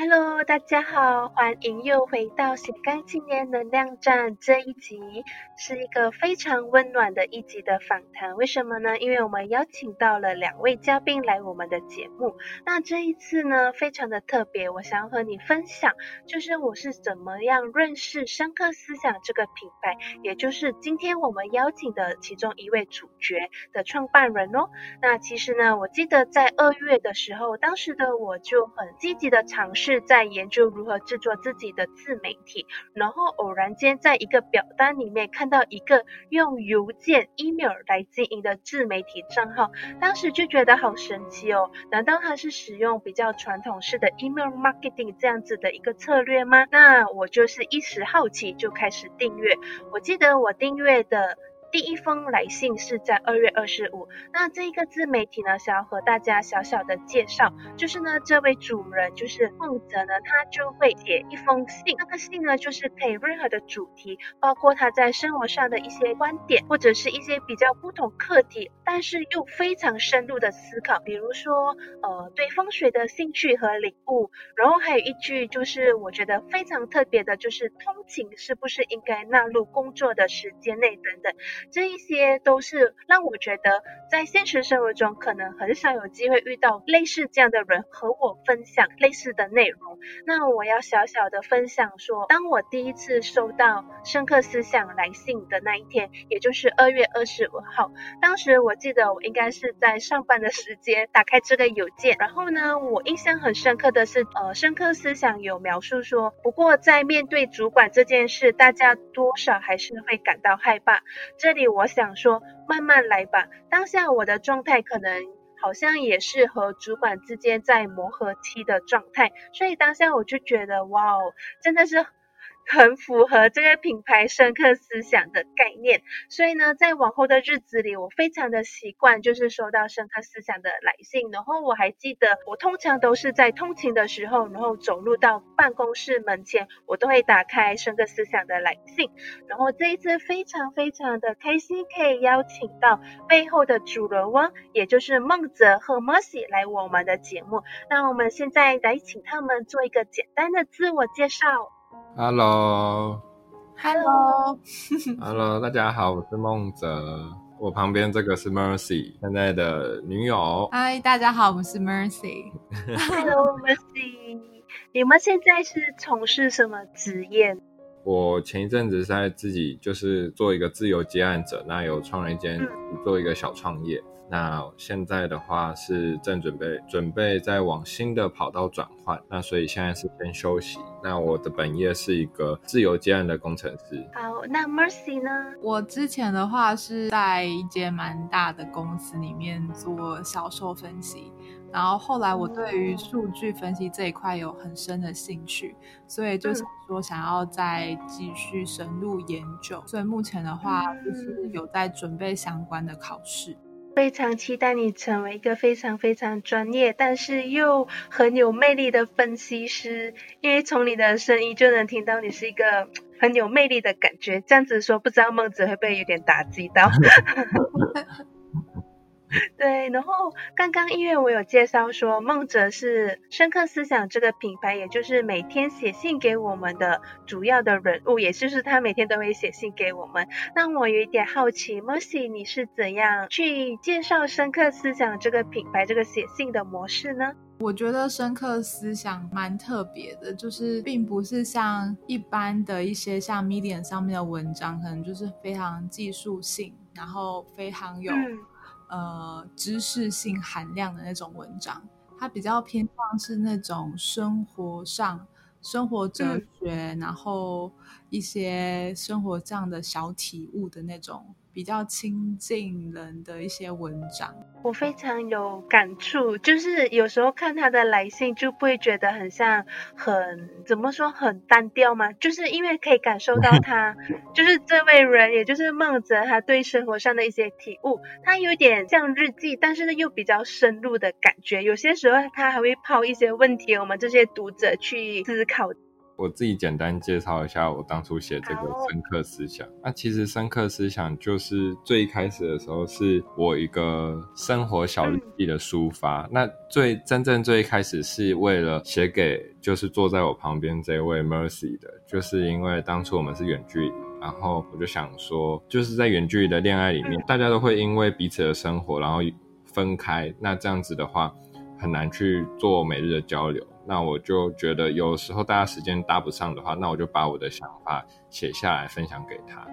Hello，大家好，欢迎又回到斜杠青年能量站这一集，是一个非常温暖的一集的访谈。为什么呢？因为我们邀请到了两位嘉宾来我们的节目。那这一次呢，非常的特别，我想要和你分享，就是我是怎么样认识深刻思想这个品牌，也就是今天我们邀请的其中一位主角的创办人哦。那其实呢，我记得在二月的时候，当时的我就很积极的尝试。是在研究如何制作自己的自媒体，然后偶然间在一个表单里面看到一个用邮件 email 来经营的自媒体账号，当时就觉得好神奇哦，难道他是使用比较传统式的 email marketing 这样子的一个策略吗？那我就是一时好奇就开始订阅，我记得我订阅的。第一封来信是在二月二十五。那这一个自媒体呢，想要和大家小小的介绍，就是呢，这位主人就是孟泽呢，他就会写一封信。那个信呢，就是可以任何的主题，包括他在生活上的一些观点，或者是一些比较不同课题，但是又非常深入的思考。比如说，呃，对风水的兴趣和领悟。然后还有一句，就是我觉得非常特别的，就是通勤是不是应该纳入工作的时间内等等。这一些都是让我觉得，在现实生活中可能很少有机会遇到类似这样的人和我分享类似的内容。那我要小小的分享说，当我第一次收到深刻思想来信的那一天，也就是二月二十五号，当时我记得我应该是在上班的时间打开这个邮件，然后呢，我印象很深刻的是，呃，深刻思想有描述说，不过在面对主管这件事，大家多少还是会感到害怕。这这里我想说，慢慢来吧。当下我的状态可能好像也是和主管之间在磨合期的状态，所以当下我就觉得，哇哦，真的是。很符合这个品牌深刻思想的概念，所以呢，在往后的日子里，我非常的习惯，就是收到深刻思想的来信。然后我还记得，我通常都是在通勤的时候，然后走路到办公室门前，我都会打开深刻思想的来信。然后这一次非常非常的开心，可以邀请到背后的主人翁，也就是孟泽和 Mercy 来我们的节目。那我们现在来请他们做一个简单的自我介绍。Hello，Hello，Hello，大家好，我是孟泽，我旁边这个是 Mercy，现在的女友。Hi，大家好，我是 Mercy。Hello，Mercy，你们现在是从事什么职业？我前一阵子在自己就是做一个自由接案者，那有创了一间做一个小创业。那现在的话是正准备准备再往新的跑道转换，那所以现在是先休息。那我的本业是一个自由接案的工程师。好，那 Mercy 呢？我之前的话是在一间蛮大的公司里面做销售分析，然后后来我对于数据分析这一块有很深的兴趣，所以就是说想要再继续深入研究。所以目前的话就是有在准备相关的考试。非常期待你成为一个非常非常专业，但是又很有魅力的分析师，因为从你的声音就能听到你是一个很有魅力的感觉。这样子说，不知道孟子会不会有点打击到？对，然后刚刚因为我有介绍说，梦哲是深刻思想这个品牌，也就是每天写信给我们的主要的人物，也就是他每天都会写信给我们。那我有一点好奇，Mercy，你是怎样去介绍深刻思想这个品牌这个写信的模式呢？我觉得深刻思想蛮特别的，就是并不是像一般的一些像 Medium 上面的文章，可能就是非常技术性，然后非常有。呃，知识性含量的那种文章，它比较偏向是那种生活上、生活哲学，然后一些生活这样的小体悟的那种。比较亲近人的一些文章，我非常有感触。就是有时候看他的来信，就不会觉得很像很怎么说很单调吗？就是因为可以感受到他，就是这位人，也就是孟泽，他对生活上的一些体悟，他有点像日记，但是呢又比较深入的感觉。有些时候他还会抛一些问题，我们这些读者去思考。我自己简单介绍一下我当初写这个深刻思想。那其实深刻思想就是最一开始的时候是我一个生活小日记的抒发。那最真正最一开始是为了写给就是坐在我旁边这位 Mercy 的，就是因为当初我们是远距离，然后我就想说，就是在远距离的恋爱里面，大家都会因为彼此的生活然后分开。那这样子的话。很难去做每日的交流，那我就觉得有时候大家时间搭不上的话，那我就把我的想法写下来分享给他。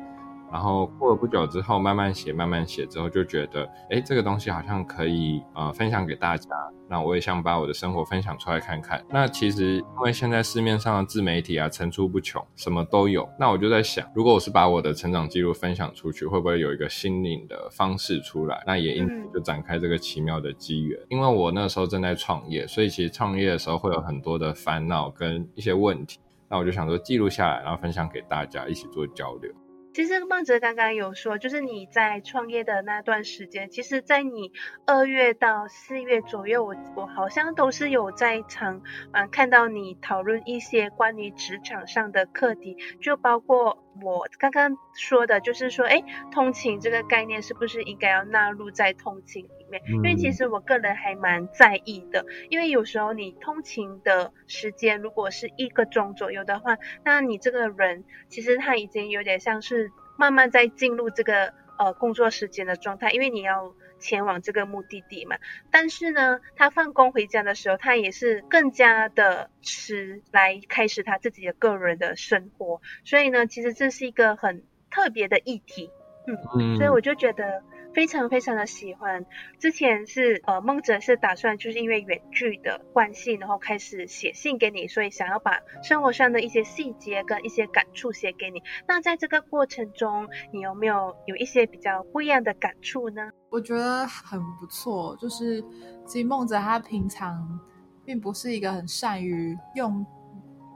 然后过了不久之后，慢慢写，慢慢写之后，就觉得，哎，这个东西好像可以呃分享给大家。那我也想把我的生活分享出来看看。那其实因为现在市面上的自媒体啊层出不穷，什么都有。那我就在想，如果我是把我的成长记录分享出去，会不会有一个新颖的方式出来？那也因此就展开这个奇妙的机缘。因为我那时候正在创业，所以其实创业的时候会有很多的烦恼跟一些问题。那我就想说记录下来，然后分享给大家一起做交流。其实孟哲刚刚有说，就是你在创业的那段时间，其实，在你二月到四月左右，我我好像都是有在场，嗯，看到你讨论一些关于职场上的课题，就包括。我刚刚说的就是说，哎，通勤这个概念是不是应该要纳入在通勤里面？因为其实我个人还蛮在意的，因为有时候你通勤的时间如果是一个钟左右的话，那你这个人其实他已经有点像是慢慢在进入这个呃工作时间的状态，因为你要。前往这个目的地嘛，但是呢，他放工回家的时候，他也是更加的迟来开始他自己的个人的生活，所以呢，其实这是一个很特别的议题，嗯，所以我就觉得。非常非常的喜欢，之前是呃梦哲是打算就是因为远距的关系，然后开始写信给你，所以想要把生活上的一些细节跟一些感触写给你。那在这个过程中，你有没有有一些比较不一样的感触呢？我觉得很不错，就是其实梦哲他平常并不是一个很善于用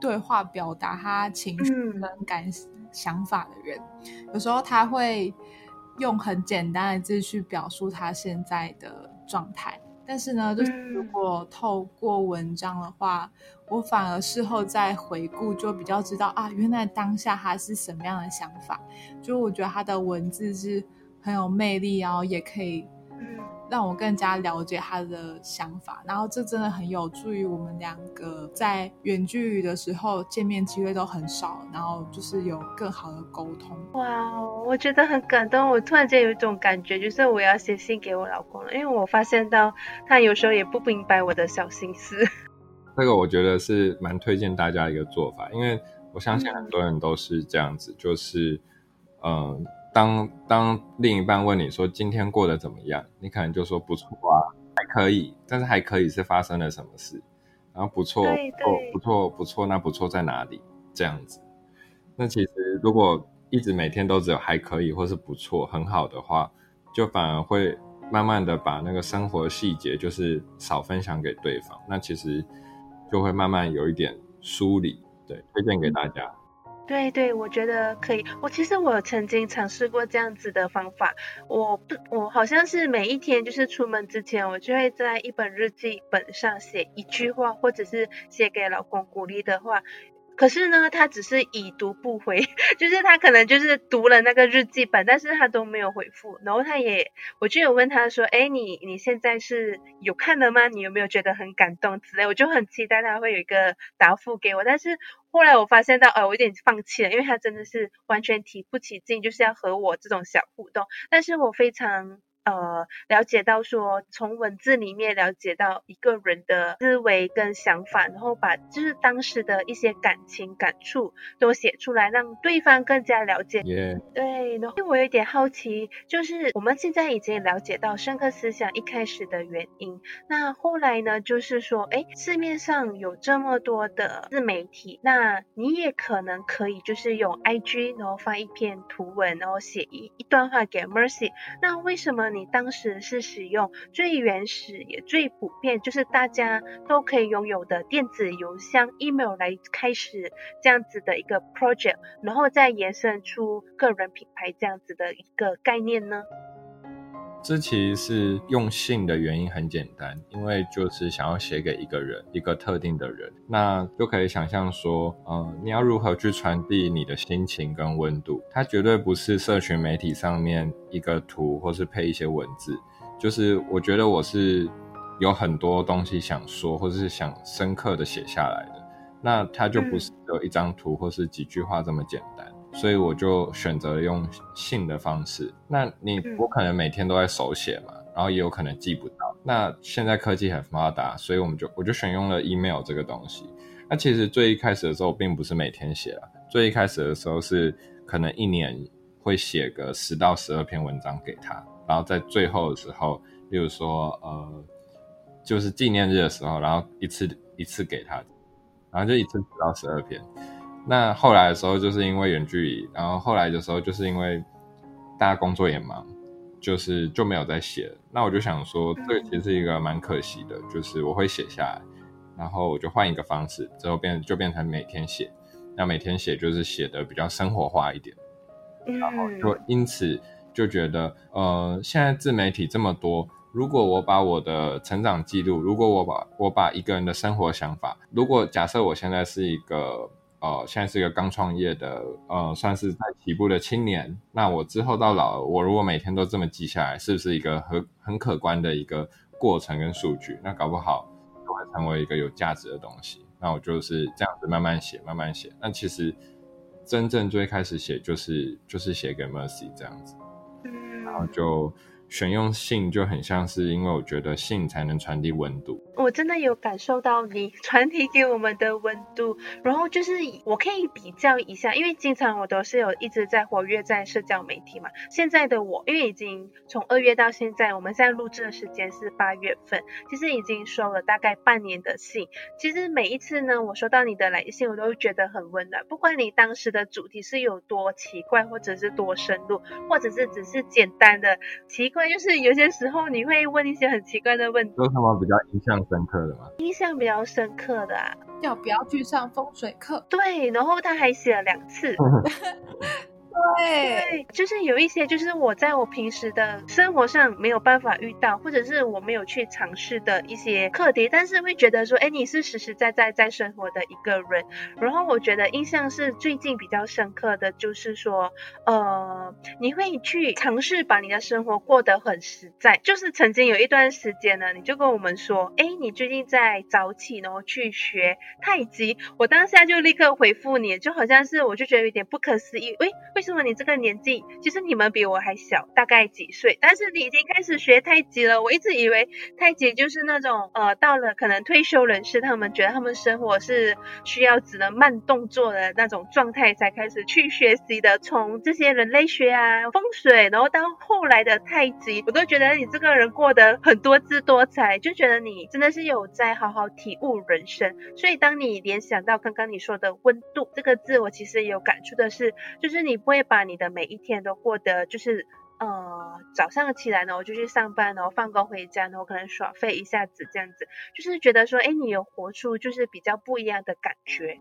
对话表达他情绪跟感想法的人，有时候他会。用很简单的字去表述他现在的状态，但是呢，就是如果透过文章的话，我反而事后再回顾，就比较知道啊，原来当下他是什么样的想法。就我觉得他的文字是很有魅力，然后也可以。让我更加了解他的想法，然后这真的很有助于我们两个在远距离的时候见面机会都很少，然后就是有更好的沟通。哇，我觉得很感动。我突然间有一种感觉，就是我要写信给我老公了，因为我发现到他有时候也不明白我的小心思。这个我觉得是蛮推荐大家一个做法，因为我相信很多人都是这样子，就是嗯。当当另一半问你说今天过得怎么样，你可能就说不错啊，还可以。但是还可以是发生了什么事？然后不错，不错，不错，那不错在哪里？这样子。那其实如果一直每天都只有还可以或是不错很好的话，就反而会慢慢的把那个生活细节就是少分享给对方。那其实就会慢慢有一点疏离。对，推荐给大家。对对，我觉得可以。我其实我曾经尝试过这样子的方法，我不，我好像是每一天就是出门之前，我就会在一本日记本上写一句话，或者是写给老公鼓励的话。可是呢，他只是已读不回，就是他可能就是读了那个日记本，但是他都没有回复。然后他也，我就有问他说，哎，你你现在是有看的吗？你有没有觉得很感动之类？我就很期待他会有一个答复给我。但是后来我发现到，呃，我有点放弃了，因为他真的是完全提不起劲，就是要和我这种小互动。但是我非常。呃，了解到说，从文字里面了解到一个人的思维跟想法，然后把就是当时的一些感情感触都写出来，让对方更加了解。对，然后我有点好奇，就是我们现在已经了解到深刻思想一开始的原因，那后来呢，就是说，哎，市面上有这么多的自媒体，那你也可能可以就是用 IG，然后发一篇图文，然后写一一段话给 Mercy，那为什么？你当时是使用最原始也最普遍，就是大家都可以拥有的电子邮箱 email 来开始这样子的一个 project，然后再延伸出个人品牌这样子的一个概念呢？这其实是用信的原因很简单，因为就是想要写给一个人，一个特定的人，那就可以想象说，呃，你要如何去传递你的心情跟温度？它绝对不是社群媒体上面一个图或是配一些文字，就是我觉得我是有很多东西想说，或者是想深刻的写下来的。那它就不是有一张图或是几句话这么简单，所以我就选择了用信的方式。那你我可能每天都在手写嘛，然后也有可能记不到。那现在科技很发达，所以我们就我就选用了 email 这个东西。那其实最一开始的时候，并不是每天写啊，最一开始的时候是可能一年会写个十到十二篇文章给他，然后在最后的时候，例如说呃，就是纪念日的时候，然后一次一次给他。然后就一次十到十二篇，那后来的时候就是因为远距离，然后后来的时候就是因为大家工作也忙，就是就没有再写了。那我就想说，这个其实是一个蛮可惜的，就是我会写下来，然后我就换一个方式，之后变就变成每天写。那每天写就是写的比较生活化一点，然后就因此就觉得，呃，现在自媒体这么多。如果我把我的成长记录，如果我把我把一个人的生活想法，如果假设我现在是一个呃，现在是一个刚创业的呃，算是在起步的青年，那我之后到老，我如果每天都这么记下来，是不是一个很很可观的一个过程跟数据？那搞不好就会成为一个有价值的东西。那我就是这样子慢慢写，慢慢写。那其实真正最开始写就是就是写给 Mercy 这样子，然后就。选用信就很像是，因为我觉得信才能传递温度。我真的有感受到你传递给我们的温度，然后就是我可以比较一下，因为经常我都是有一直在活跃在社交媒体嘛。现在的我，因为已经从二月到现在，我们现在录制的时间是八月份，其实已经收了大概半年的信。其实每一次呢，我收到你的来信，我都会觉得很温暖。不管你当时的主题是有多奇怪，或者是多深入，或者是只是简单的奇怪。就是有些时候你会问一些很奇怪的问题，有什么比较印象深刻的吗？印象比较深刻的啊，要不要去上风水课？对，然后他还写了两次。对，就是有一些，就是我在我平时的生活上没有办法遇到，或者是我没有去尝试的一些课题，但是会觉得说，哎，你是实实在在在生活的一个人。然后我觉得印象是最近比较深刻的就是说，呃，你会去尝试把你的生活过得很实在。就是曾经有一段时间呢，你就跟我们说，哎，你最近在早起，然后去学太极。我当下就立刻回复你，就好像是我就觉得有点不可思议，喂，为什？你这个年纪，其实你们比我还小，大概几岁？但是你已经开始学太极了。我一直以为太极就是那种呃，到了可能退休人士，他们觉得他们生活是需要只能慢动作的那种状态才开始去学习的。从这些人类学啊、风水，然后到后来的太极，我都觉得你这个人过得很多姿多彩，就觉得你真的是有在好好体悟人生。所以当你联想到刚刚你说的温度这个字，我其实有感触的是，就是你不会。把你的每一天都过得就是，呃，早上起来呢，我就去上班，然后放工回家，然后可能耍废一下子这样子，就是觉得说，哎，你有活出就是比较不一样的感觉。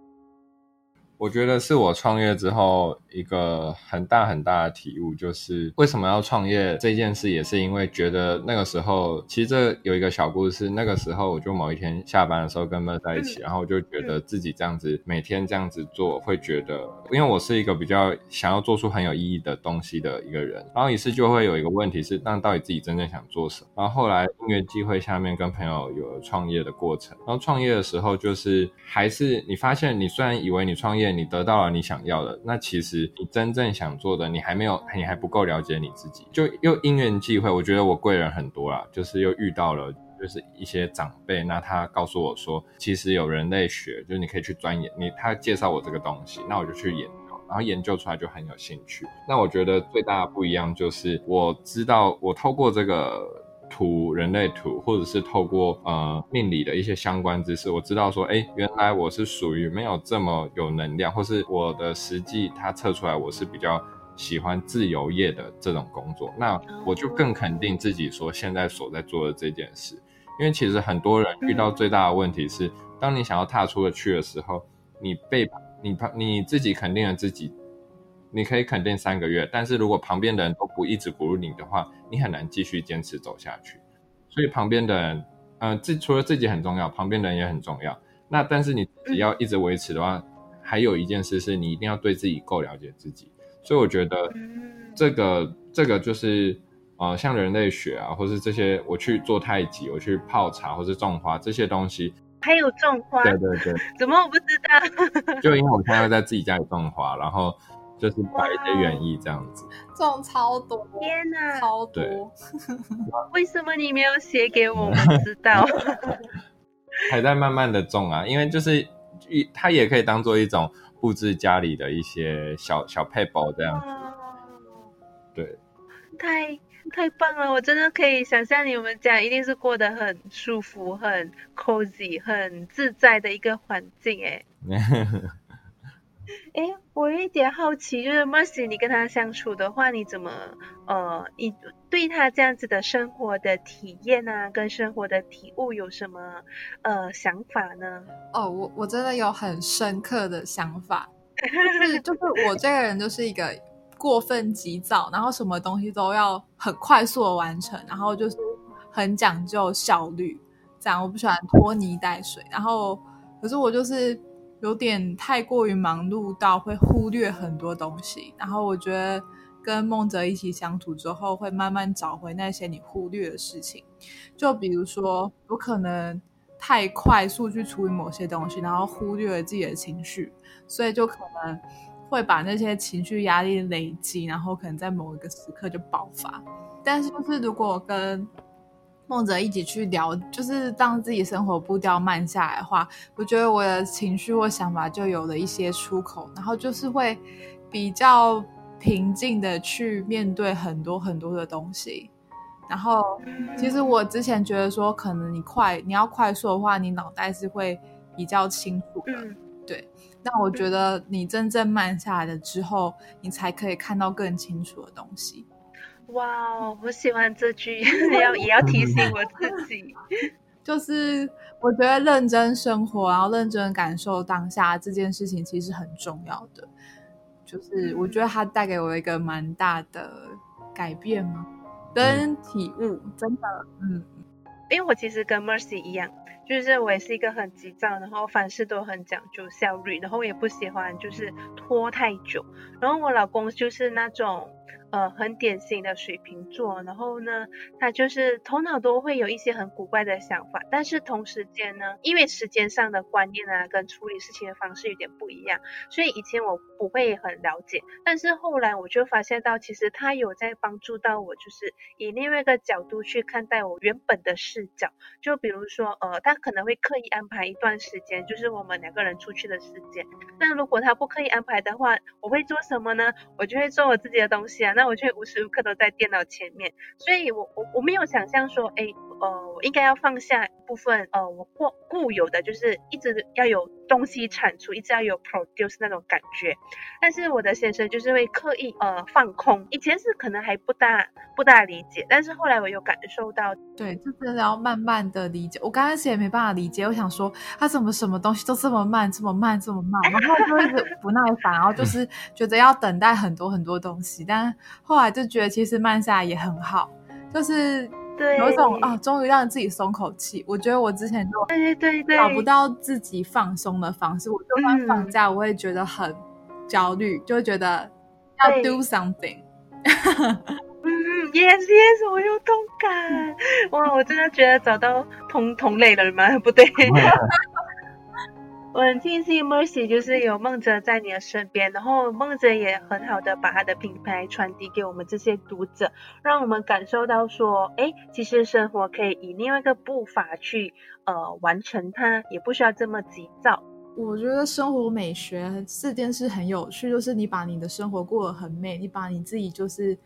我觉得是我创业之后一个很大很大的体悟，就是为什么要创业这件事，也是因为觉得那个时候，其实这有一个小故事。那个时候，我就某一天下班的时候跟妹在一起，然后我就觉得自己这样子每天这样子做，会觉得，因为我是一个比较想要做出很有意义的东西的一个人。然后于是就会有一个问题是，那到底自己真正想做什么？然后后来因缘机会下面跟朋友有了创业的过程。然后创业的时候，就是还是你发现，你虽然以为你创业。你得到了你想要的，那其实你真正想做的，你还没有，你还不够了解你自己。就又因缘际会，我觉得我贵人很多啦，就是又遇到了，就是一些长辈，那他告诉我说，其实有人类学，就是你可以去钻研。你他介绍我这个东西，那我就去研究，然后研究出来就很有兴趣。那我觉得最大的不一样就是，我知道我透过这个。图人类图，或者是透过呃命理的一些相关知识，我知道说，哎，原来我是属于没有这么有能量，或是我的实际它测出来我是比较喜欢自由业的这种工作，那我就更肯定自己说现在所在做的这件事，因为其实很多人遇到最大的问题是，当你想要踏出去的时候，你被你怕你自己肯定了自己。你可以肯定三个月，但是如果旁边的人都不一直鼓励你的话，你很难继续坚持走下去。所以旁边的人，呃，自除了自己很重要，旁边的人也很重要。那但是你只要一直维持的话，还有一件事是你一定要对自己够了解自己。所以我觉得这个这个就是呃，像人类学啊，或是这些我去做太极，我去泡茶或是种花这些东西。还有种花？对对对。怎么我不知道？就因为我现在在自己家里种花，然后。就是摆一些园艺这样子，种超多，天哪，超多！为什么你没有写给我们知道？还在慢慢的种啊，因为就是一，它也可以当做一种布置家里的一些小小配包这样子。对，太太棒了！我真的可以想象你们家一定是过得很舒服、很 cozy、很自在的一个环境哎。哎，我有一点好奇，就是 Mercy，你跟他相处的话，你怎么呃，你对他这样子的生活的体验啊，跟生活的体悟有什么呃想法呢？哦，我我真的有很深刻的想法，就是就是我这个人就是一个过分急躁，然后什么东西都要很快速的完成，然后就是很讲究效率，这样我不喜欢拖泥带水，然后可是我就是。有点太过于忙碌到会忽略很多东西，然后我觉得跟梦泽一起相处之后，会慢慢找回那些你忽略的事情。就比如说，我可能太快速去处理某些东西，然后忽略了自己的情绪，所以就可能会把那些情绪压力累积，然后可能在某一个时刻就爆发。但是就是如果跟梦泽一起去聊，就是让自己生活步调慢下来的话，我觉得我的情绪或想法就有了一些出口，然后就是会比较平静的去面对很多很多的东西。然后，其实我之前觉得说，可能你快你要快速的话，你脑袋是会比较清楚的，对。那我觉得你真正慢下来了之后，你才可以看到更清楚的东西。哇，我喜欢这句，要也要提醒我自己，就是我觉得认真生活，然后认真感受当下这件事情，其实很重要的。就是我觉得它带给我一个蛮大的改变嘛，跟体悟，真的，嗯，因为我其实跟 Mercy 一样，就是我也是一个很急躁，然后凡事都很讲究效率，然后也不喜欢就是拖太久，然后我老公就是那种。呃，很典型的水瓶座，然后呢，他就是头脑都会有一些很古怪的想法，但是同时间呢，因为时间上的观念啊，跟处理事情的方式有点不一样，所以以前我不会很了解，但是后来我就发现到，其实他有在帮助到我，就是以另外一个角度去看待我原本的视角，就比如说，呃，他可能会刻意安排一段时间，就是我们两个人出去的时间，那如果他不刻意安排的话，我会做什么呢？我就会做我自己的东西啊。那我却无时无刻都在电脑前面，所以我我我没有想象说，哎，呃，我应该要放下部分，呃，我固固有的就是一直要有东西产出，一直要有 produce 那种感觉。但是我的先生就是会刻意呃放空，以前是可能还不大不大理解，但是后来我有感受到，对，就真的要慢慢的理解。我刚开始也没办法理解，我想说他怎么什么东西都这么慢，这么慢，这么慢，然后就一直不耐烦，然后就是觉得要等待很多很多东西，但后来就觉得其实慢下来也很好，就是有一种啊，终于让自己松口气。我觉得我之前就对对对找不到自己放松的方式，我就算放假，我会觉得很焦虑，就会觉得要 do something。嗯，yes yes，我有同感。哇，我真的觉得找到同同类了吗？不对。我很庆幸 Mercy 就是有梦泽在你的身边，然后梦泽也很好的把他的品牌传递给我们这些读者，让我们感受到说，哎，其实生活可以以另外一个步伐去呃完成它，也不需要这么急躁。我觉得生活美学这件事很有趣，就是你把你的生活过得很美，你把你自己就是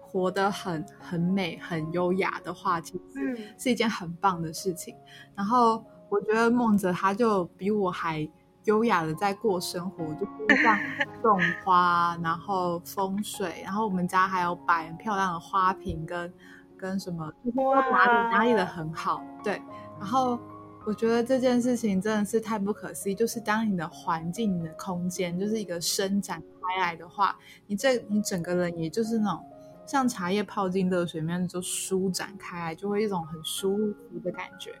活得很很美、很优雅的话，其实是一件很棒的事情。然后。我觉得梦泽他就比我还优雅的在过生活，就是像 种花，然后风水，然后我们家还有摆很漂亮的花瓶跟跟什么，打理打理的很好，对。然后我觉得这件事情真的是太不可思议。就是当你的环境、你的空间就是一个伸展开来的话，你这你整个人也就是那种像茶叶泡进热水面就舒展开来，就会一种很舒服的感觉。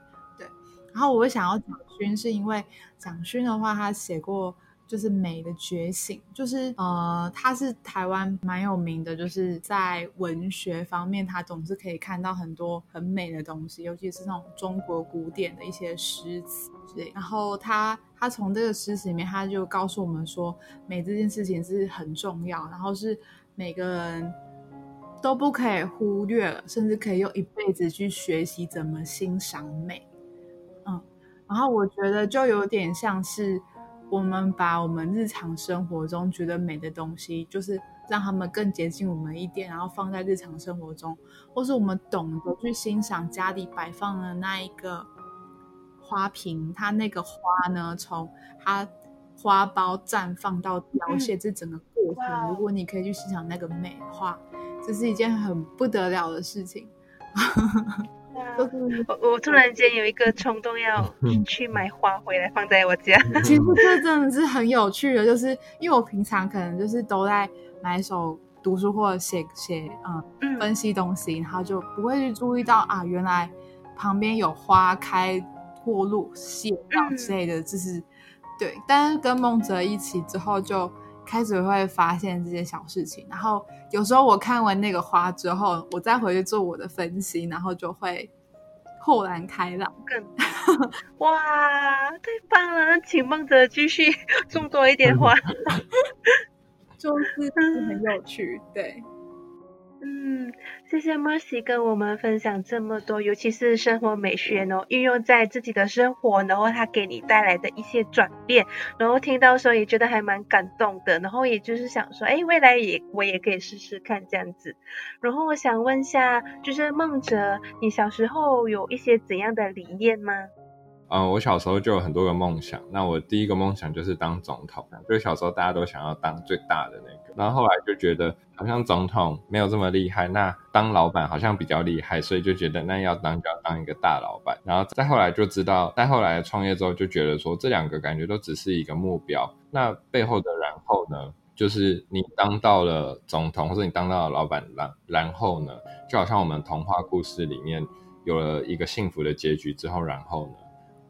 然后我会想要蒋勋，是因为蒋勋的话，他写过。就是美的觉醒，就是呃，他是台湾蛮有名的，就是在文学方面，他总是可以看到很多很美的东西，尤其是那种中国古典的一些诗词之类。然后他他从这个诗词里面，他就告诉我们说，美这件事情是很重要，然后是每个人都不可以忽略了，甚至可以用一辈子去学习怎么欣赏美。嗯，然后我觉得就有点像是。我们把我们日常生活中觉得美的东西，就是让他们更接近我们一点，然后放在日常生活中，或是我们懂得去欣赏家里摆放的那一个花瓶，它那个花呢，从它花苞绽放到凋谢这整个过程，如果你可以去欣赏那个美的话，这是一件很不得了的事情。我我突然间有一个冲动，要去买花回来放在我家。其实这真的是很有趣的，就是因为我平常可能就是都在买手读书或者写写嗯分析东西，然后就不会去注意到啊，原来旁边有花开过路谢掉之类的，就是对。但是跟梦泽一起之后，就开始会发现这些小事情。然后有时候我看完那个花之后，我再回去做我的分析，然后就会。豁然开朗，更哇，太棒了！那请梦泽继续种多一点花，就是很有趣，对。嗯，谢谢 Mercy 跟我们分享这么多，尤其是生活美学呢，运用在自己的生活，然后它给你带来的一些转变，然后听到时候也觉得还蛮感动的，然后也就是想说，哎，未来也我也可以试试看这样子。然后我想问下，就是梦哲，你小时候有一些怎样的理念吗？嗯，我小时候就有很多个梦想。那我第一个梦想就是当总统，就是小时候大家都想要当最大的那个。然后后来就觉得好像总统没有这么厉害，那当老板好像比较厉害，所以就觉得那要当就要当一个大老板。然后再后来就知道，再后来创业之后就觉得说这两个感觉都只是一个目标。那背后的然后呢，就是你当到了总统或者你当到了老板，然然后呢，就好像我们童话故事里面有了一个幸福的结局之后，然后呢？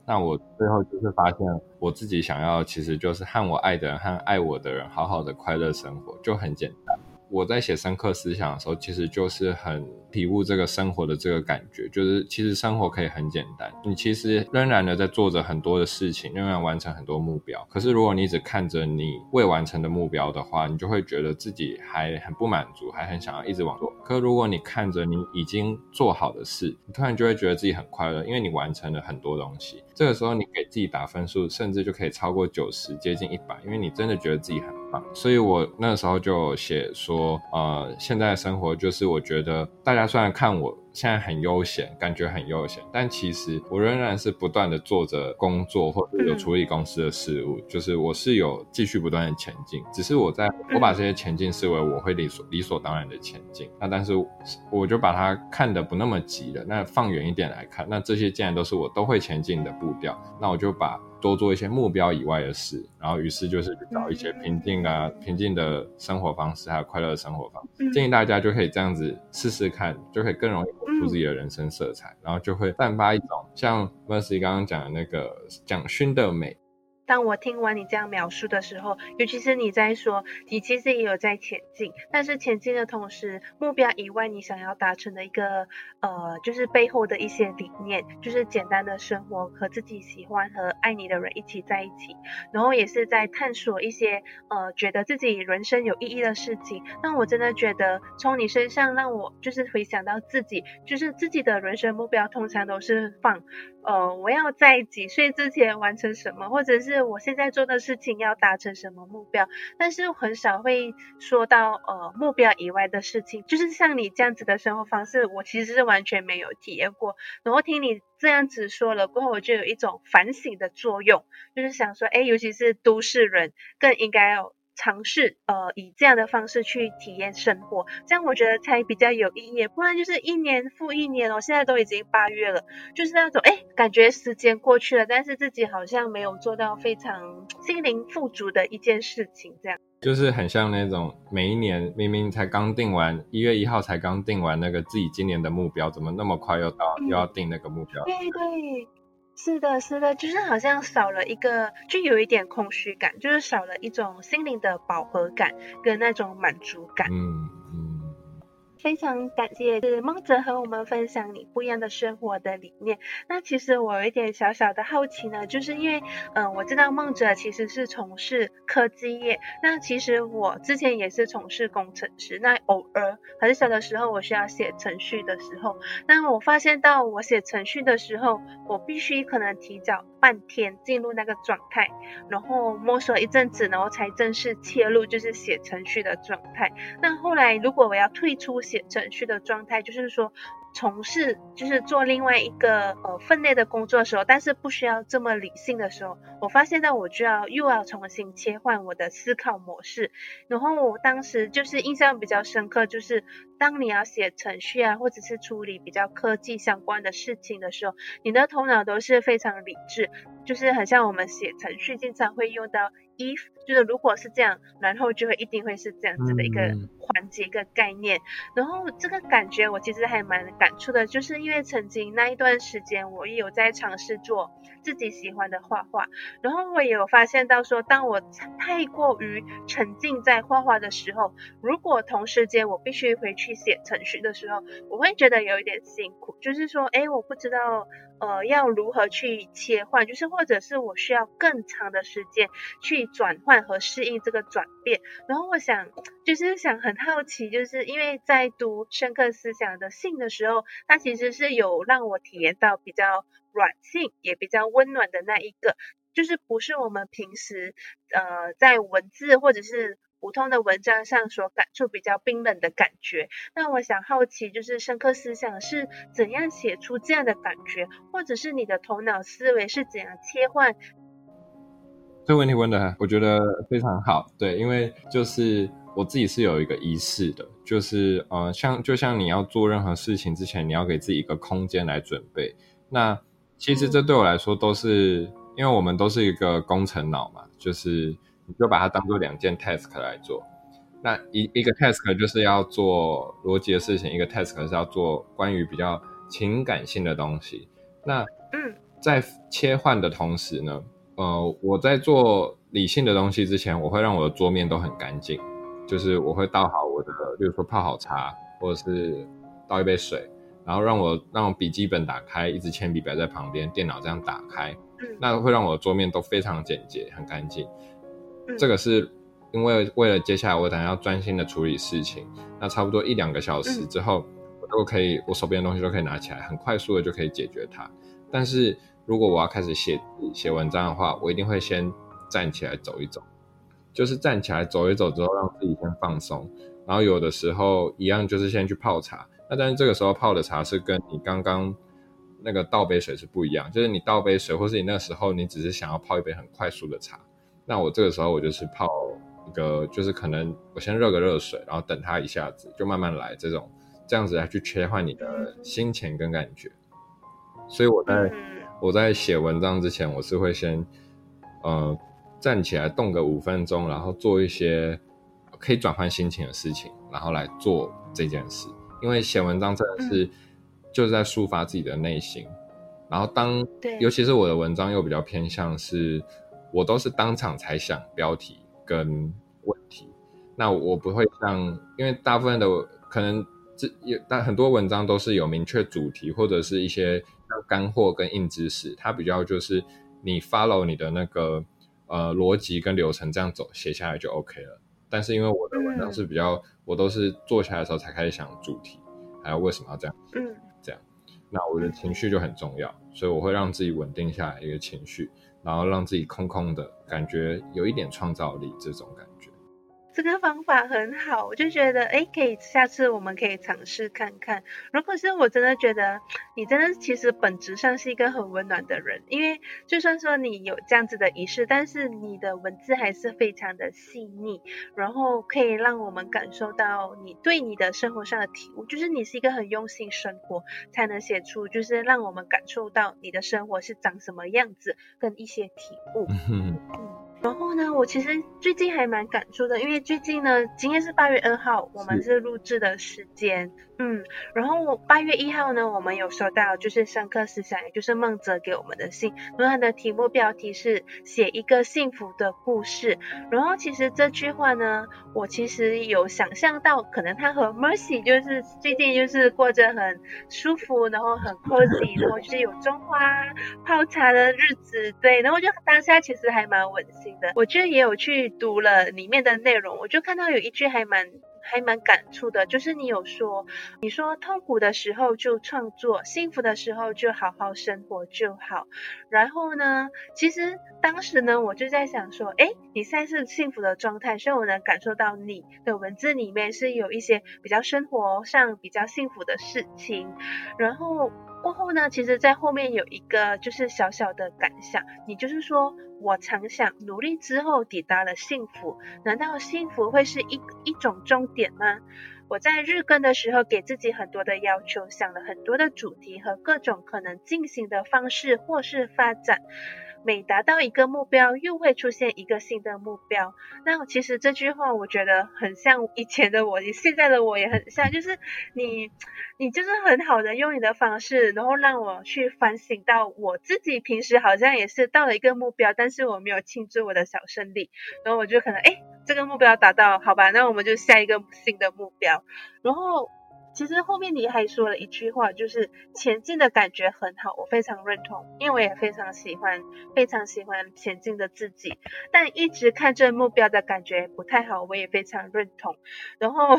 那我最后就是发现，我自己想要其实就是和我爱的人和爱我的人好好的快乐生活，就很简单。我在写深刻思想的时候，其实就是很体悟这个生活的这个感觉，就是其实生活可以很简单。你其实仍然的在做着很多的事情，仍然完成很多目标。可是如果你只看着你未完成的目标的话，你就会觉得自己还很不满足，还很想要一直往做。可如果你看着你已经做好的事，你突然就会觉得自己很快乐，因为你完成了很多东西。这个时候你给自己打分数，甚至就可以超过九十，接近一百，因为你真的觉得自己很。所以，我那时候就写说，呃，现在的生活就是，我觉得大家虽然看我。现在很悠闲，感觉很悠闲，但其实我仍然是不断的做着工作，或者有处理公司的事务，就是我是有继续不断的前进，只是我在我把这些前进视为我会理所理所当然的前进，那但是我就把它看得不那么急了，那放远一点来看，那这些既然都是我都会前进的步调，那我就把多做一些目标以外的事，然后于是就是去找一些平静啊、平静的生活方式，还有快乐的生活方式，建议大家就可以这样子试试看，就可以更容易活。出自己的人生色彩，然后就会散发一种像 Mercy 刚刚讲的那个蒋勋的美。当我听完你这样描述的时候，尤其是你在说你其实也有在前进，但是前进的同时，目标以外，你想要达成的一个呃，就是背后的一些理念，就是简单的生活和自己喜欢和爱你的人一起在一起，然后也是在探索一些呃，觉得自己人生有意义的事情。那我真的觉得从你身上让我就是回想到自己，就是自己的人生目标通常都是放。呃，我要在几岁之前完成什么，或者是我现在做的事情要达成什么目标，但是很少会说到呃目标以外的事情，就是像你这样子的生活方式，我其实是完全没有体验过。然后听你这样子说了过后，我就有一种反省的作用，就是想说，哎，尤其是都市人更应该要尝试呃以这样的方式去体验生活，这样我觉得才比较有意义。不然就是一年复一年哦，现在都已经八月了，就是那种哎，感觉时间过去了，但是自己好像没有做到非常心灵富足的一件事情，这样。就是很像那种每一年明明才刚定完一月一号才刚定完那个自己今年的目标，怎么那么快又到又要定那个目标？对对。是的，是的，就是好像少了一个，就有一点空虚感，就是少了一种心灵的饱和感跟那种满足感。嗯。非常感谢是梦泽和我们分享你不一样的生活的理念。那其实我有一点小小的好奇呢，就是因为嗯，我知道梦泽其实是从事科技业，那其实我之前也是从事工程师。那偶尔很小的时候，我需要写程序的时候，那我发现到我写程序的时候，我必须可能提早半天进入那个状态，然后摸索一阵子，然后才正式切入就是写程序的状态。那后来如果我要退出写程序的状态，就是说从事就是做另外一个呃分内的工作的时候，但是不需要这么理性的时候，我发现到我就要又要重新切换我的思考模式。然后我当时就是印象比较深刻，就是当你要写程序啊，或者是处理比较科技相关的事情的时候，你的头脑都是非常理智，就是很像我们写程序经常会用到。If 就是如果是这样，然后就会一定会是这样子的一个环节一个概念，然后这个感觉我其实还蛮感触的，就是因为曾经那一段时间我也有在尝试做自己喜欢的画画，然后我也有发现到说，当我太过于沉浸在画画的时候，如果同时间我必须回去写程序的时候，我会觉得有一点辛苦，就是说，哎，我不知道呃要如何去切换，就是或者是我需要更长的时间去。转换和适应这个转变，然后我想就是想很好奇，就是因为在读深刻思想的信的时候，它其实是有让我体验到比较软性也比较温暖的那一个，就是不是我们平时呃在文字或者是普通的文章上所感触比较冰冷的感觉。那我想好奇，就是深刻思想是怎样写出这样的感觉，或者是你的头脑思维是怎样切换？这个问题问的，我觉得非常好。对，因为就是我自己是有一个仪式的，就是呃，像就像你要做任何事情之前，你要给自己一个空间来准备。那其实这对我来说都是，因为我们都是一个工程脑嘛，就是你就把它当做两件 task 来做。那一一个 task 就是要做逻辑的事情，一个 task 是要做关于比较情感性的东西。那嗯，在切换的同时呢？呃，我在做理性的东西之前，我会让我的桌面都很干净，就是我会倒好我的，比如说泡好茶，或者是倒一杯水，然后让我让笔记本打开，一支铅笔摆在旁边，电脑这样打开，那会让我的桌面都非常简洁，很干净。这个是因为为了接下来我等下要专心的处理事情，那差不多一两个小时之后，我都可以，我手边的东西都可以拿起来，很快速的就可以解决它。但是如果我要开始写写文章的话，我一定会先站起来走一走，就是站起来走一走之后，让自己先放松。然后有的时候一样就是先去泡茶，那但是这个时候泡的茶是跟你刚刚那个倒杯水是不一样，就是你倒杯水，或是你那时候你只是想要泡一杯很快速的茶，那我这个时候我就是泡一个，就是可能我先热个热水，然后等它一下子就慢慢来，这种这样子来去切换你的心情跟感觉。所以我在我在写文章之前，我是会先呃站起来动个五分钟，然后做一些可以转换心情的事情，然后来做这件事。因为写文章真的是就是在抒发自己的内心。然后当尤其是我的文章又比较偏向是，我都是当场才想标题跟问题。那我不会像，因为大部分的可能这有但很多文章都是有明确主题或者是一些。干货跟硬知识，它比较就是你 follow 你的那个呃逻辑跟流程这样走写下来就 OK 了。但是因为我的文章是比较，我都是坐下来的时候才开始想主题，还有为什么要这样，嗯，这样，那我的情绪就很重要，所以我会让自己稳定下来一个情绪，然后让自己空空的感觉有一点创造力这种感觉。这个方法很好，我就觉得哎，可以下次我们可以尝试看看。如果是我真的觉得你真的其实本质上是一个很温暖的人，因为就算说你有这样子的仪式，但是你的文字还是非常的细腻，然后可以让我们感受到你对你的生活上的体悟，就是你是一个很用心生活才能写出，就是让我们感受到你的生活是长什么样子跟一些体悟。嗯。然后呢，我其实最近还蛮感触的，因为最近呢，今天是八月二号，我们是录制的时间。嗯，然后我八月一号呢，我们有收到就是上课思想，也就是孟泽给我们的信，然后他的题目标题是写一个幸福的故事。然后其实这句话呢，我其实有想象到，可能他和 Mercy 就是最近就是过着很舒服，然后很 cozy，然后就是有种花泡茶的日子，对，然后就当下其实还蛮温馨的。我觉得也有去读了里面的内容，我就看到有一句还蛮。还蛮感触的，就是你有说，你说痛苦的时候就创作，幸福的时候就好好生活就好。然后呢，其实当时呢，我就在想说，哎，你现在是幸福的状态，所以我能感受到你的文字里面是有一些比较生活上比较幸福的事情。然后过后呢，其实在后面有一个就是小小的感想，你就是说。我常想，努力之后抵达了幸福，难道幸福会是一一种终点吗？我在日更的时候，给自己很多的要求，想了很多的主题和各种可能进行的方式或是发展。每达到一个目标，又会出现一个新的目标。那其实这句话，我觉得很像以前的我，现在的我也很像。就是你，你就是很好的用你的方式，然后让我去反省到我自己平时好像也是到了一个目标，但是我没有庆祝我的小胜利。然后我就可能，哎，这个目标达到，好吧，那我们就下一个新的目标。然后。其实后面你还说了一句话，就是前进的感觉很好，我非常认同，因为我也非常喜欢，非常喜欢前进的自己。但一直看着目标的感觉不太好，我也非常认同。然后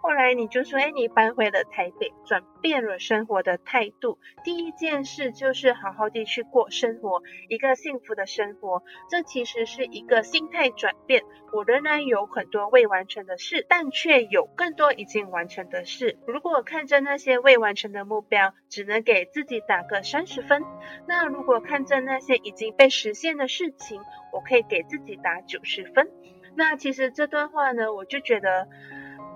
后来你就说，哎，你搬回了台北，转变了生活的态度。第一件事就是好好的去过生活，一个幸福的生活。这其实是一个心态转变。我仍然有很多未完成的事，但却有更多已经完成的事。如果看着那些未完成的目标，只能给自己打个三十分；那如果看着那些已经被实现的事情，我可以给自己打九十分。那其实这段话呢，我就觉得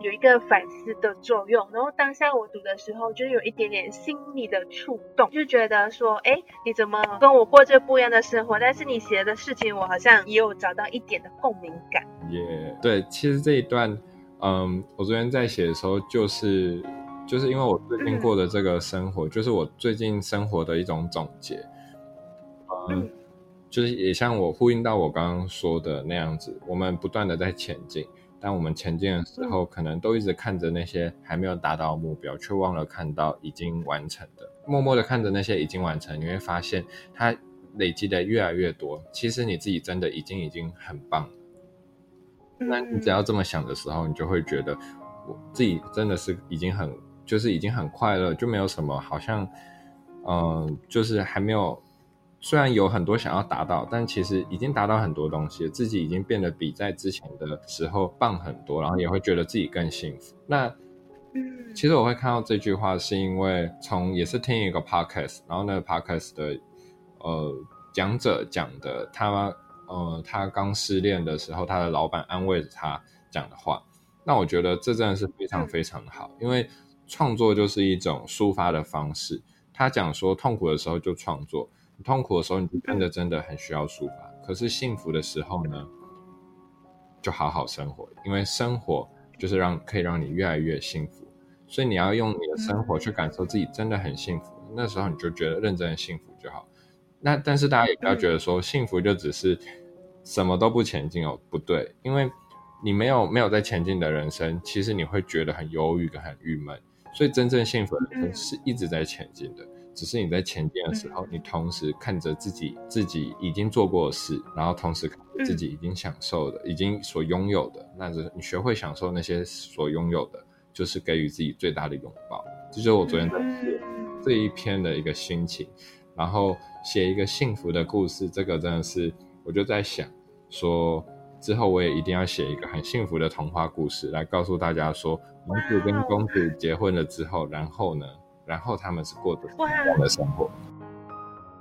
有一个反思的作用。然后当下我读的时候，就有一点点心理的触动，就觉得说，哎，你怎么跟我过着不一样的生活？但是你写的事情，我好像也有找到一点的共鸣感。也对，其实这一段。嗯，我昨天在写的时候，就是就是因为我最近过的这个生活，就是我最近生活的一种总结。嗯，就是也像我呼应到我刚刚说的那样子，我们不断的在前进，但我们前进的时候，可能都一直看着那些还没有达到目标，却忘了看到已经完成的。默默的看着那些已经完成，你会发现它累积的越来越多。其实你自己真的已经已经很棒。那你只要这么想的时候，你就会觉得我自己真的是已经很，就是已经很快乐，就没有什么好像，嗯，就是还没有，虽然有很多想要达到，但其实已经达到很多东西，自己已经变得比在之前的时候棒很多，然后也会觉得自己更幸福。那，嗯，其实我会看到这句话，是因为从也是听一个 podcast，然后那个 podcast 的呃讲者讲的他。呃，他刚失恋的时候，他的老板安慰着他讲的话，那我觉得这真的是非常非常的好，因为创作就是一种抒发的方式。他讲说，痛苦的时候就创作，痛苦的时候你就真的真的很需要抒发。可是幸福的时候呢，就好好生活，因为生活就是让可以让你越来越幸福。所以你要用你的生活去感受自己真的很幸福，那时候你就觉得认真的幸福就好。那但是大家也不要觉得说幸福就只是什么都不前进哦，不对，因为你没有没有在前进的人生，其实你会觉得很忧郁跟很郁闷。所以真正幸福的人生是一直在前进的，只是你在前进的时候，你同时看着自己自己已经做过的事，然后同时看自己已经享受的、已经所拥有的，那是你学会享受那些所拥有的，就是给予自己最大的拥抱。这就是我昨天在写这一篇的一个心情。然后写一个幸福的故事，这个真的是，我就在想，说之后我也一定要写一个很幸福的童话故事，来告诉大家说，王子跟公主结婚了之后，然后呢，然后他们是过着怎样的生活。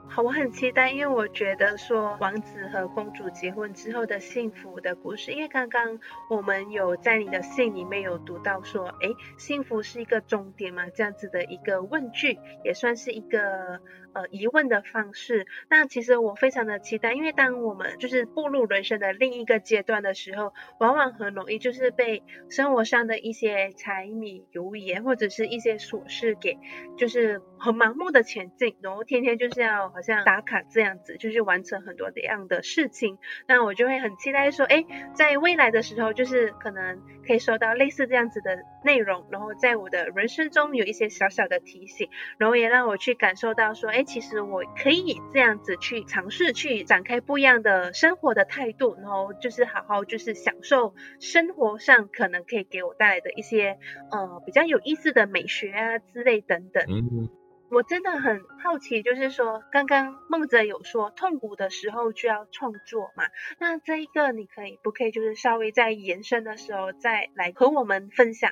好，我很期待，因为我觉得说王子和公主结婚之后的幸福的故事，因为刚刚我们有在你的信里面有读到说，哎，幸福是一个终点嘛，这样子的一个问句，也算是一个。呃，疑问的方式。那其实我非常的期待，因为当我们就是步入人生的另一个阶段的时候，往往很容易就是被生活上的一些柴米油盐或者是一些琐事给，就是很盲目的前进，然后天天就是要好像打卡这样子，就是完成很多这样的事情。那我就会很期待说，哎，在未来的时候，就是可能可以收到类似这样子的内容，然后在我的人生中有一些小小的提醒，然后也让我去感受到说，哎。其实我可以这样子去尝试，去展开不一样的生活的态度，然后就是好好就是享受生活上可能可以给我带来的一些呃比较有意思的美学啊之类等等。嗯，我真的很好奇，就是说刚刚梦泽有说痛苦的时候就要创作嘛，那这一个你可以不可以就是稍微在延伸的时候再来和我们分享？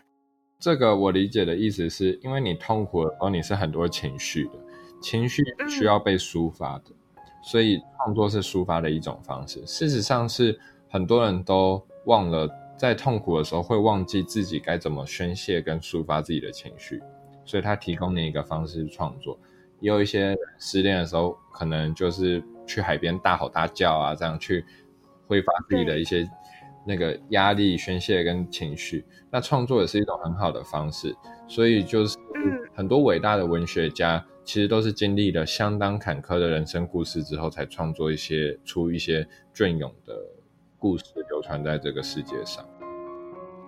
这个我理解的意思是因为你痛苦的时候你是很多情绪的。情绪需要被抒发的，所以创作是抒发的一种方式。事实上是很多人都忘了，在痛苦的时候会忘记自己该怎么宣泄跟抒发自己的情绪，所以他提供你一个方式创作。也有一些失恋的时候，可能就是去海边大吼大叫啊，这样去挥发自己的一些那个压力宣泄跟情绪。那创作也是一种很好的方式。所以就是很多伟大的文学家。其实都是经历了相当坎坷的人生故事之后，才创作一些出一些隽永的故事，流传在这个世界上。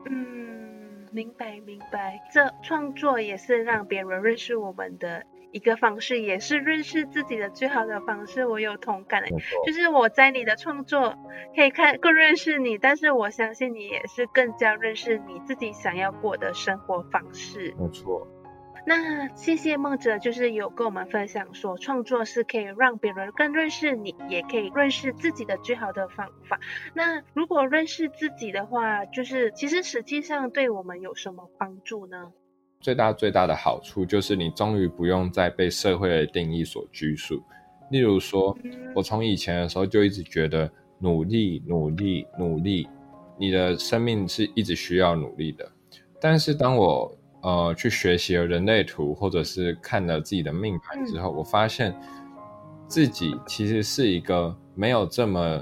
嗯，明白明白。这创作也是让别人认识我们的一个方式，也是认识自己的最好的方式。我有同感，就是我在你的创作可以看更认识你，但是我相信你也是更加认识你自己想要过的生活方式。没错。那谢谢梦哲，就是有跟我们分享说，创作是可以让别人更认识你，也可以认识自己的最好的方法。那如果认识自己的话，就是其实实际上对我们有什么帮助呢？最大最大的好处就是你终于不用再被社会的定义所拘束。例如说，我从以前的时候就一直觉得努力、努力、努力，你的生命是一直需要努力的。但是当我呃，去学习了人类图，或者是看了自己的命盘之后，我发现自己其实是一个没有这么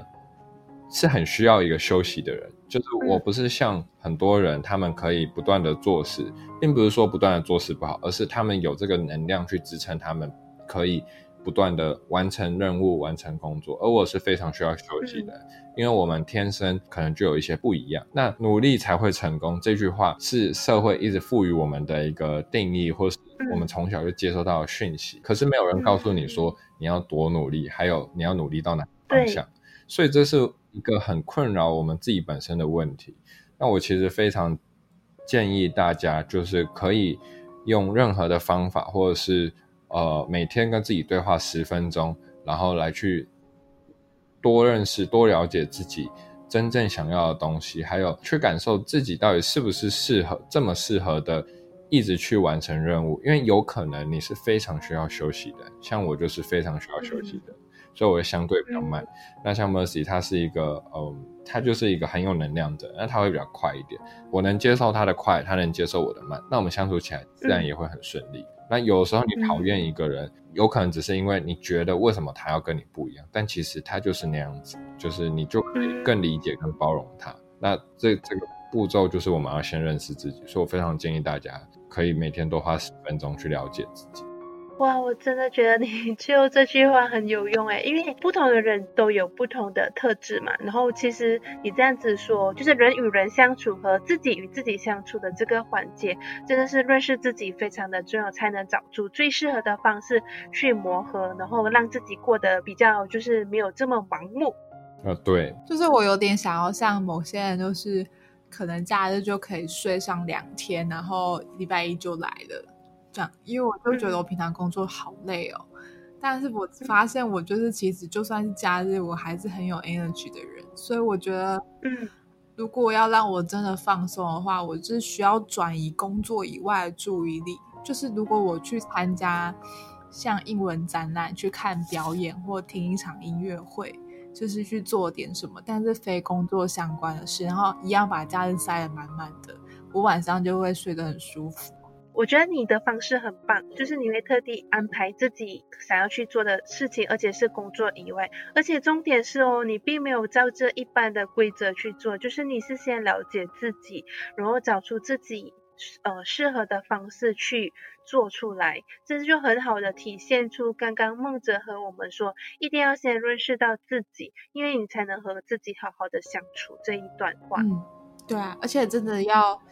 是很需要一个休息的人。就是我不是像很多人，他们可以不断的做事，并不是说不断的做事不好，而是他们有这个能量去支撑他们可以。不断的完成任务，完成工作，而我是非常需要休息的，因为我们天生可能就有一些不一样。那努力才会成功这句话是社会一直赋予我们的一个定义，或是我们从小就接收到的讯息。可是没有人告诉你说你要多努力，还有你要努力到哪方向。所以这是一个很困扰我们自己本身的问题。那我其实非常建议大家，就是可以用任何的方法，或者是。呃，每天跟自己对话十分钟，然后来去多认识、多了解自己真正想要的东西，还有去感受自己到底是不是适合这么适合的，一直去完成任务。因为有可能你是非常需要休息的，像我就是非常需要休息的，所以我会相对比较慢。那像 Mercy，他是一个，嗯，他就是一个很有能量的，那他会比较快一点。我能接受他的快，他能接受我的慢，那我们相处起来自然也会很顺利。那有时候你讨厌一个人，有可能只是因为你觉得为什么他要跟你不一样，但其实他就是那样子，就是你就可以更理解、跟包容他。那这这个步骤就是我们要先认识自己，所以我非常建议大家可以每天多花十分钟去了解自己。哇，我真的觉得你 就这句话很有用哎，因为不同的人都有不同的特质嘛。然后其实你这样子说，就是人与人相处和自己与自己相处的这个环节，真的是认识自己非常的重要，才能找出最适合的方式去磨合，然后让自己过得比较就是没有这么盲目。啊，对，就是我有点想要像某些人，就是可能假日就可以睡上两天，然后礼拜一就来了。这样，因为我就觉得我平常工作好累哦，但是我发现我就是其实就算是假日，我还是很有 energy 的人，所以我觉得，嗯，如果要让我真的放松的话，我是需要转移工作以外的注意力。就是如果我去参加像英文展览、去看表演或听一场音乐会，就是去做点什么，但是非工作相关的事，然后一样把假日塞得满满的，我晚上就会睡得很舒服。我觉得你的方式很棒，就是你会特地安排自己想要去做的事情，而且是工作以外，而且重点是哦，你并没有照这一般的规则去做，就是你是先了解自己，然后找出自己呃适合的方式去做出来，这就很好的体现出刚刚梦哲和我们说，一定要先认识到自己，因为你才能和自己好好的相处这一段话。嗯，对啊，而且真的要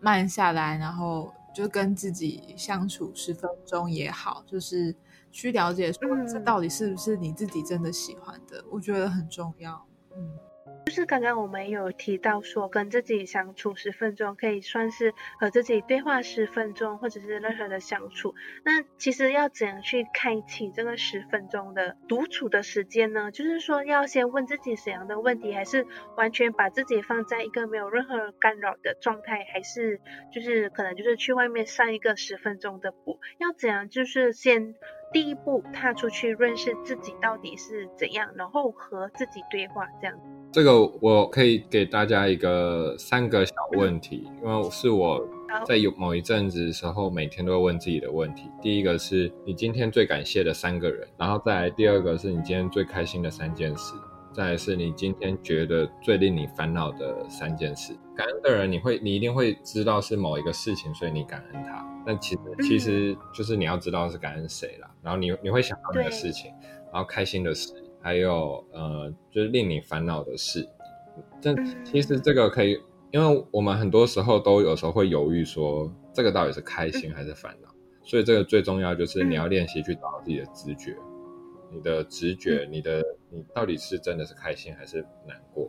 慢下来，然后。就跟自己相处十分钟也好，就是去了解说这到底是不是你自己真的喜欢的，我觉得很重要。嗯。就是刚刚我们有提到说，跟自己相处十分钟可以算是和自己对话十分钟，或者是任何的相处。那其实要怎样去开启这个十分钟的独处的时间呢？就是说要先问自己怎样的问题，还是完全把自己放在一个没有任何干扰的状态，还是就是可能就是去外面上一个十分钟的步？要怎样？就是先第一步踏出去认识自己到底是怎样，然后和自己对话这样。这个我可以给大家一个三个小问题，因为是我在有某一阵子的时候，每天都会问自己的问题。第一个是你今天最感谢的三个人，然后再来第二个是你今天最开心的三件事，再来是你今天觉得最令你烦恼的三件事。感恩的人，你会你一定会知道是某一个事情，所以你感恩他。但其实其实就是你要知道是感恩谁啦，然后你你会想到你的事情，然后开心的事。还有呃，就是令你烦恼的事，但其实这个可以，因为我们很多时候都有时候会犹豫，说这个到底是开心还是烦恼，所以这个最重要就是你要练习去找自己的直觉，你的直觉，你的你到底是真的是开心还是难过，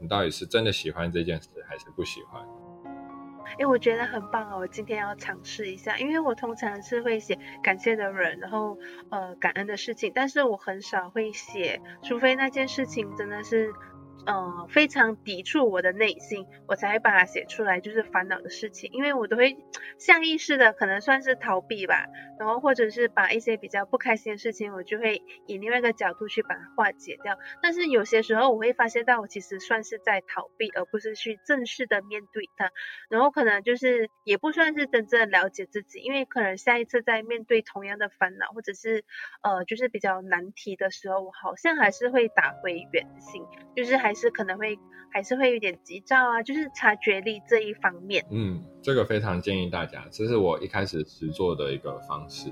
你到底是真的喜欢这件事还是不喜欢。哎，我觉得很棒哦！我今天要尝试一下，因为我通常是会写感谢的人，然后呃感恩的事情，但是我很少会写，除非那件事情真的是。呃，非常抵触我的内心，我才会把它写出来，就是烦恼的事情，因为我都会下意识的，可能算是逃避吧，然后或者是把一些比较不开心的事情，我就会以另外一个角度去把它化解掉。但是有些时候，我会发现到我其实算是在逃避，而不是去正式的面对它，然后可能就是也不算是真正了解自己，因为可能下一次在面对同样的烦恼，或者是呃就是比较难题的时候，我好像还是会打回原形，就是还。是可能会还是会有点急躁啊，就是察觉力这一方面。嗯，这个非常建议大家，这是我一开始实做的一个方式。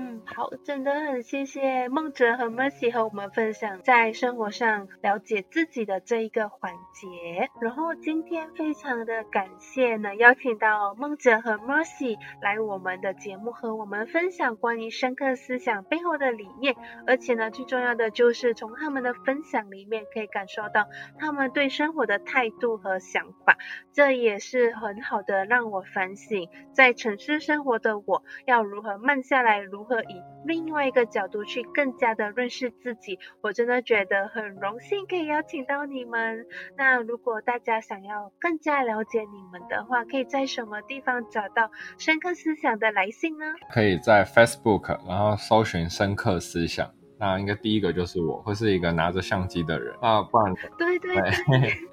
嗯，好，真的很谢谢梦哲和 Mercy 和我们分享在生活上了解自己的这一个环节。然后今天非常的感谢呢，邀请到梦哲和 Mercy 来我们的节目和我们分享关于深刻思想背后的理念。而且呢，最重要的就是从他们的分享里面可以感受到他们对生活的态度和想法。这也是很好的让我反省，在城市生活的我要如何慢下来，如和以另外一个角度去更加的认识自己，我真的觉得很荣幸可以邀请到你们。那如果大家想要更加了解你们的话，可以在什么地方找到深刻思想的来信呢？可以在 Facebook，然后搜寻深刻思想。那应该第一个就是我，会是一个拿着相机的人啊，不然对对对，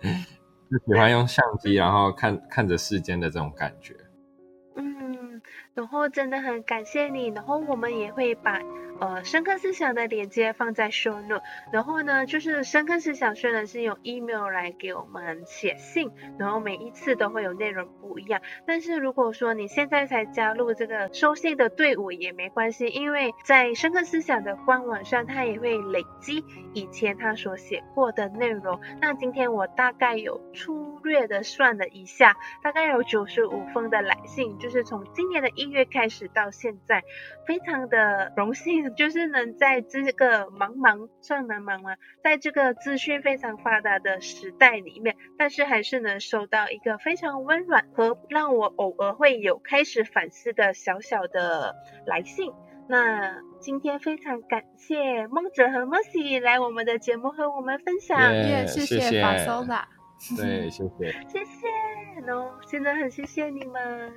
就喜欢用相机，然后看看着世间的这种感觉。然后真的很感谢你，然后我们也会把呃深刻思想的链接放在 show note。然后呢，就是深刻思想虽然是用 email 来给我们写信，然后每一次都会有内容不一样。但是如果说你现在才加入这个收信的队伍也没关系，因为在深刻思想的官网上，它也会累积以前他所写过的内容。那今天我大概有粗略的算了一下，大概有九十五封的来信，就是从今年的一。月开始到现在，非常的荣幸，就是能在这个茫茫算茫茫吗？在这个资讯非常发达的时代里面，但是还是能收到一个非常温暖和让我偶尔会有开始反思的小小的来信。那今天非常感谢梦哲和 Mercy 来我们的节目和我们分享，也谢谢法 s o 对，谢谢，谢谢，喏，真的很谢谢你们。